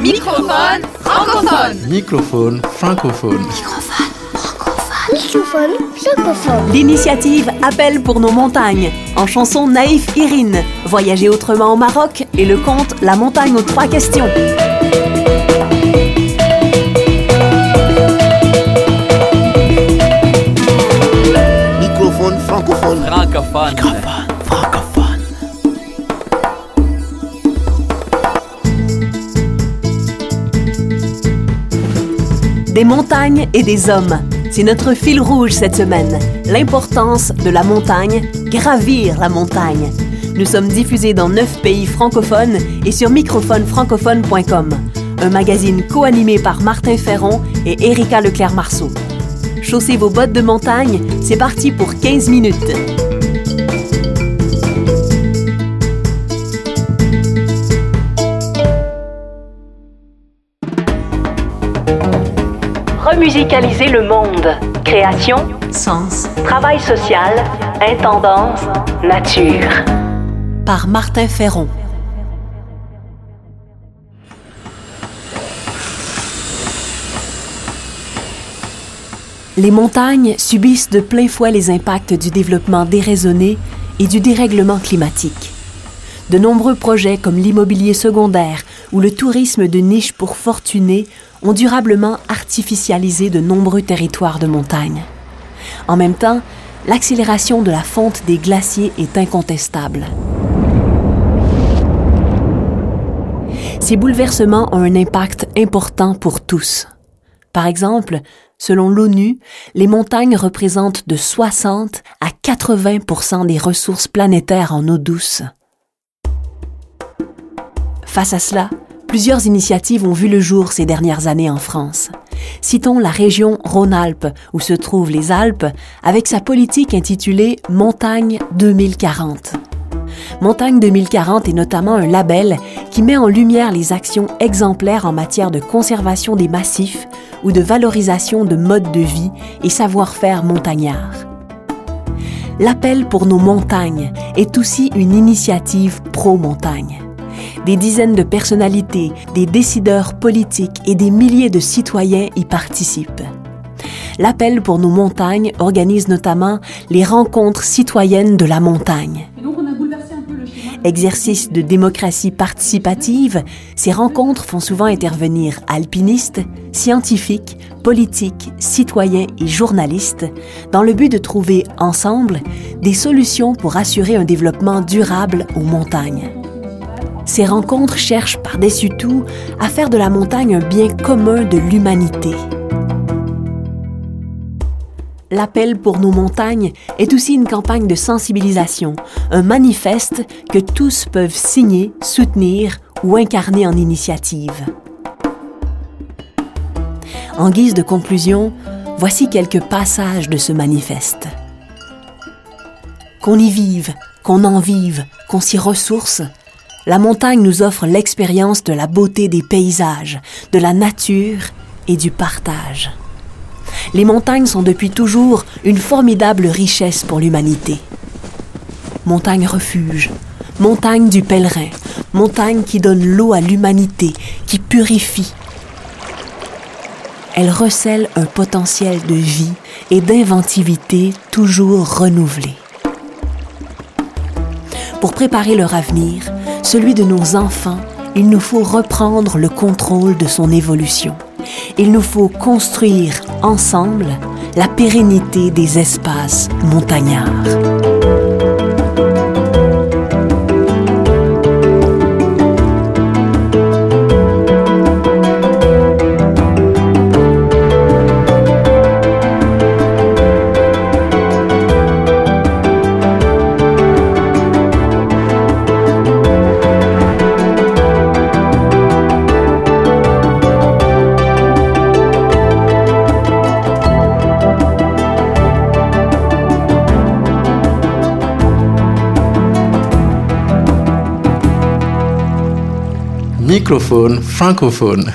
Microphone francophone. Microphone francophone. Microphone francophone. L'initiative Appel pour nos montagnes, en chanson Naïf Irine, Voyager autrement au Maroc et le conte La montagne aux trois questions. Microphone francophone. Francophone. Francophone. Des montagnes et des hommes. C'est notre fil rouge cette semaine. L'importance de la montagne, gravir la montagne. Nous sommes diffusés dans neuf pays francophones et sur microphonefrancophone.com. Un magazine co-animé par Martin Ferron et Erika Leclerc-Marceau. Chaussez vos bottes de montagne, c'est parti pour 15 minutes. Remusicaliser le monde. Création, sens, travail social, intendance, nature. Par Martin Ferron. Les montagnes subissent de plein fouet les impacts du développement déraisonné et du dérèglement climatique. De nombreux projets comme l'immobilier secondaire ou le tourisme de niche pour fortunés ont durablement artificialisé de nombreux territoires de montagne. En même temps, l'accélération de la fonte des glaciers est incontestable. Ces bouleversements ont un impact important pour tous. Par exemple, selon l'ONU, les montagnes représentent de 60 à 80% des ressources planétaires en eau douce. Face à cela, plusieurs initiatives ont vu le jour ces dernières années en France. Citons la région Rhône-Alpes, où se trouvent les Alpes, avec sa politique intitulée Montagne 2040. Montagne 2040 est notamment un label qui met en lumière les actions exemplaires en matière de conservation des massifs ou de valorisation de modes de vie et savoir-faire montagnards. L'appel pour nos montagnes est aussi une initiative pro-montagne. Des dizaines de personnalités, des décideurs politiques et des milliers de citoyens y participent. L'Appel pour nos montagnes organise notamment les rencontres citoyennes de la montagne. Exercice de démocratie participative, ces rencontres font souvent intervenir alpinistes, scientifiques, politiques, citoyens et journalistes dans le but de trouver ensemble des solutions pour assurer un développement durable aux montagnes. Ces rencontres cherchent par-dessus tout à faire de la montagne un bien commun de l'humanité. L'appel pour nos montagnes est aussi une campagne de sensibilisation, un manifeste que tous peuvent signer, soutenir ou incarner en initiative. En guise de conclusion, voici quelques passages de ce manifeste. Qu'on y vive, qu'on en vive, qu'on s'y ressource, la montagne nous offre l'expérience de la beauté des paysages, de la nature et du partage. Les montagnes sont depuis toujours une formidable richesse pour l'humanité. Montagne refuge, montagne du pèlerin, montagne qui donne l'eau à l'humanité, qui purifie. Elle recèle un potentiel de vie et d'inventivité toujours renouvelé. Pour préparer leur avenir, celui de nos enfants, il nous faut reprendre le contrôle de son évolution. Il nous faut construire ensemble la pérennité des espaces montagnards. Microphone francophone.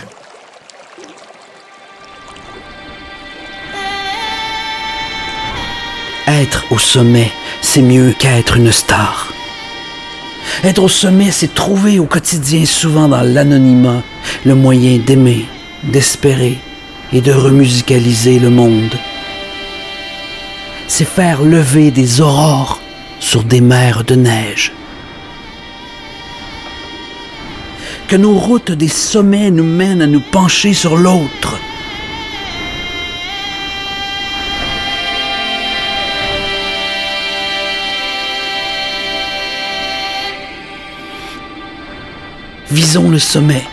Être au sommet, c'est mieux qu'être une star. Être au sommet, c'est trouver au quotidien, souvent dans l'anonymat, le moyen d'aimer, d'espérer et de remusicaliser le monde. C'est faire lever des aurores sur des mers de neige. Que nos routes des sommets nous mènent à nous pencher sur l'autre. Visons le sommet.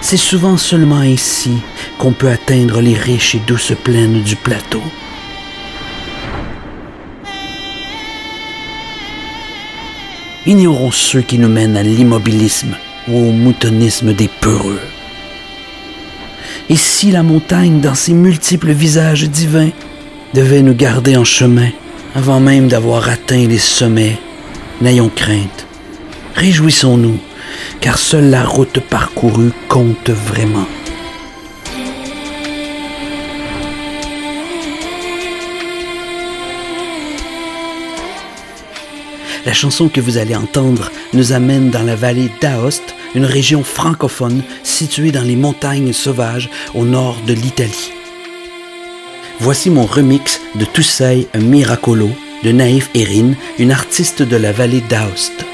C'est souvent seulement ici qu'on peut atteindre les riches et douces plaines du plateau. Ignorons ceux qui nous mènent à l'immobilisme ou au moutonnisme des peureux. Et si la montagne, dans ses multiples visages divins, devait nous garder en chemin avant même d'avoir atteint les sommets, n'ayons crainte. Réjouissons-nous car seule la route parcourue compte vraiment. La chanson que vous allez entendre nous amène dans la vallée d'Aoste, une région francophone située dans les montagnes sauvages au nord de l'Italie. Voici mon remix de Toussaint un Miracolo de Naïf Erin, une artiste de la vallée d'Aoste.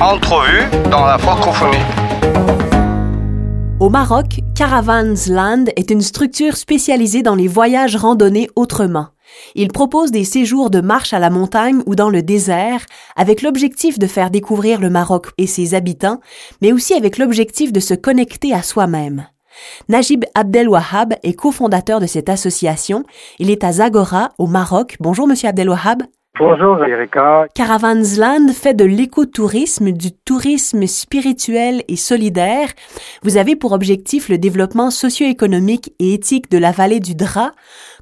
Entrevue dans la francophonie. Au Maroc, Caravans Land est une structure spécialisée dans les voyages randonnés autrement. Il propose des séjours de marche à la montagne ou dans le désert avec l'objectif de faire découvrir le Maroc et ses habitants, mais aussi avec l'objectif de se connecter à soi-même. Najib Abdelwahab est cofondateur de cette association. Il est à Zagora, au Maroc. Bonjour, monsieur Abdelwahab. Bonjour Erika. Caravansland fait de l'écotourisme, du tourisme spirituel et solidaire. Vous avez pour objectif le développement socio-économique et éthique de la vallée du Dra.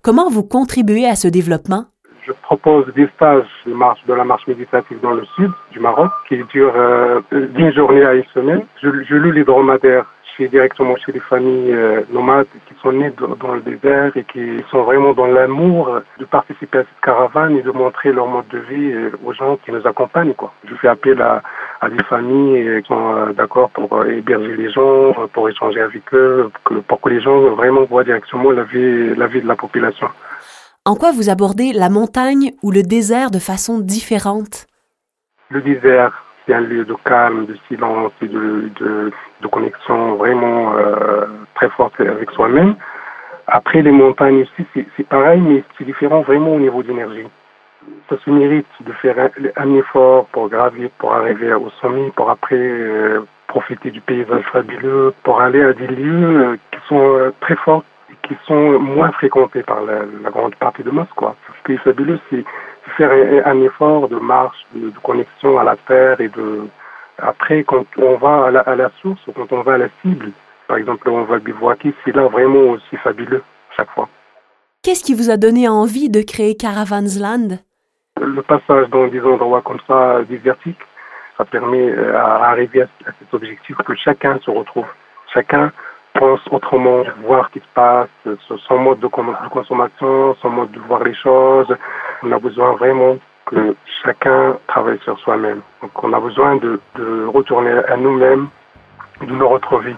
Comment vous contribuez à ce développement? Je propose des stages de marche de la marche méditative dans le sud du Maroc qui durent euh, d'une journée à une semaine. Je, je loue les dromadaires chez, directement chez des familles euh, nomades qui sont nées dans le désert et qui sont vraiment dans l'amour de participer à cette caravane et de montrer leur mode de vie euh, aux gens qui nous accompagnent. Quoi. Je fais appel à, à des familles qui sont euh, d'accord pour héberger les gens, pour échanger avec eux, pour que les gens vraiment voient directement la vie, la vie de la population. En quoi vous abordez la montagne ou le désert de façon différente? Le désert, c'est un lieu de calme, de silence et de, de, de connexion vraiment euh, très forte avec soi-même. Après, les montagnes aussi, c'est pareil, mais c'est différent vraiment au niveau d'énergie. Ça se mérite de faire un, effort pour gravir, pour arriver au sommet, pour après euh, profiter du paysage fabuleux, pour aller à des lieux euh, qui sont très forts et qui sont moins fréquentés par la, grande partie de Moscou. Ce est fabuleux, c'est faire un, effort de marche, de, connexion à la terre et de après quand on va à la, à la source, quand on va à la cible, par exemple, on va bivouaquer, c'est là vraiment aussi fabuleux chaque fois. Qu'est-ce qui vous a donné envie de créer Caravansland Le passage dans des endroits comme ça, désertiques, ça permet euh, à arriver à, cet objectif que chacun se retrouve. Chacun pense autrement, voir ce qui se passe, son mode de consommation, son mode de voir les choses. On a besoin vraiment que chacun travaille sur soi-même. Donc on a besoin de, de retourner à nous-mêmes, de nous retrouver.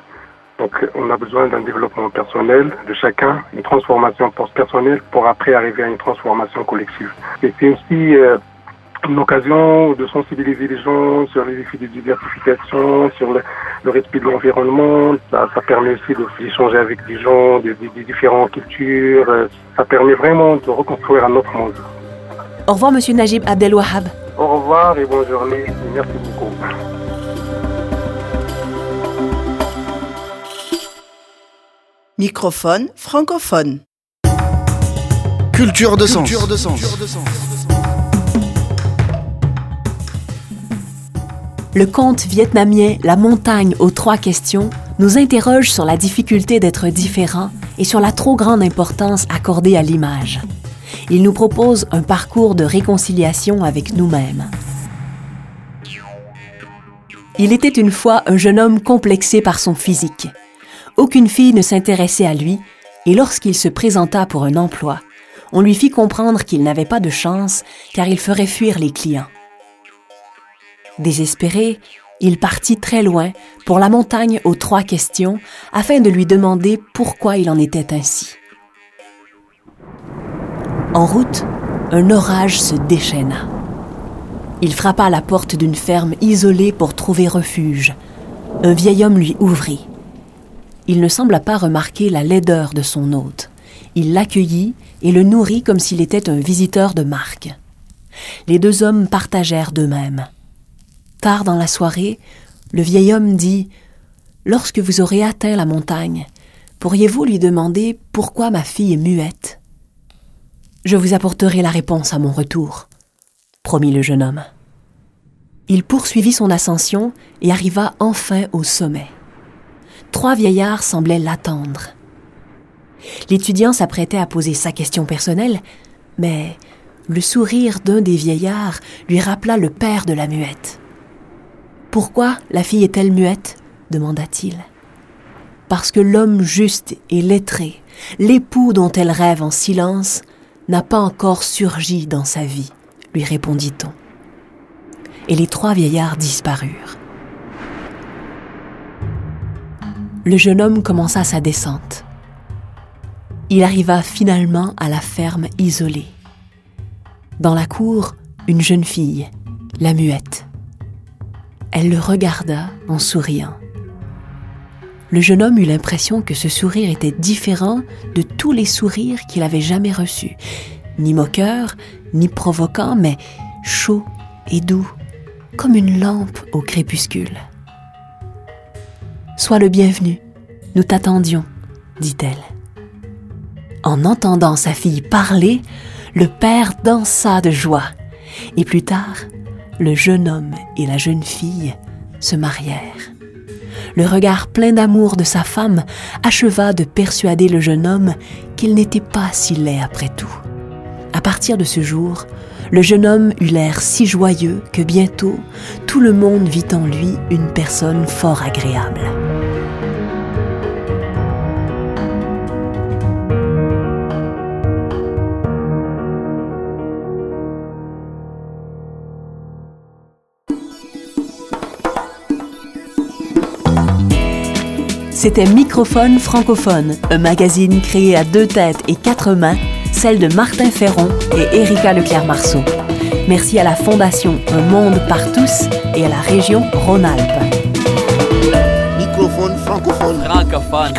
Donc on a besoin d'un développement personnel de chacun, une transformation personnelle pour après arriver à une transformation collective. Et c'est aussi euh, une occasion de sensibiliser les gens sur les effets de diversification, sur le, respect de l'environnement. Ça, permet aussi d'échanger avec des gens des, différentes cultures. Ça permet vraiment de reconstruire un autre monde. Au revoir, Monsieur Najib Abdelwahab. Au revoir et bonne journée. Merci beaucoup. Microphone francophone. Culture de sens. Culture de sens. Le conte vietnamien La montagne aux trois questions nous interroge sur la difficulté d'être différent et sur la trop grande importance accordée à l'image. Il nous propose un parcours de réconciliation avec nous-mêmes. Il était une fois un jeune homme complexé par son physique. Aucune fille ne s'intéressait à lui, et lorsqu'il se présenta pour un emploi, on lui fit comprendre qu'il n'avait pas de chance car il ferait fuir les clients. Désespéré, il partit très loin pour la montagne aux trois questions afin de lui demander pourquoi il en était ainsi. En route, un orage se déchaîna. Il frappa à la porte d'une ferme isolée pour trouver refuge. Un vieil homme lui ouvrit il ne sembla pas remarquer la laideur de son hôte. Il l'accueillit et le nourrit comme s'il était un visiteur de marque. Les deux hommes partagèrent d'eux-mêmes. Tard dans la soirée, le vieil homme dit Lorsque vous aurez atteint la montagne, pourriez-vous lui demander pourquoi ma fille est muette? Je vous apporterai la réponse à mon retour, promit le jeune homme. Il poursuivit son ascension et arriva enfin au sommet trois vieillards semblaient l'attendre. L'étudiant s'apprêtait à poser sa question personnelle, mais le sourire d'un des vieillards lui rappela le père de la muette. Pourquoi la fille est-elle muette? demanda-t-il. Parce que l'homme juste et lettré, l'époux dont elle rêve en silence, n'a pas encore surgi dans sa vie, lui répondit-on. Et les trois vieillards disparurent. le jeune homme commença sa descente. Il arriva finalement à la ferme isolée. Dans la cour, une jeune fille, la muette. Elle le regarda en souriant. Le jeune homme eut l'impression que ce sourire était différent de tous les sourires qu'il avait jamais reçus, ni moqueur, ni provoquant, mais chaud et doux, comme une lampe au crépuscule. Sois le bienvenu, nous t'attendions, dit-elle. En entendant sa fille parler, le père dansa de joie, et plus tard, le jeune homme et la jeune fille se marièrent. Le regard plein d'amour de sa femme acheva de persuader le jeune homme qu'il n'était pas si laid après tout. À partir de ce jour, le jeune homme eut l'air si joyeux que bientôt tout le monde vit en lui une personne fort agréable. C'était Microphone francophone, un magazine créé à deux têtes et quatre mains, celle de Martin Ferron et Erika Leclerc-Marceau. Merci à la Fondation Un Monde par tous et à la région Rhône-Alpes. Microphone francophone. Francophone.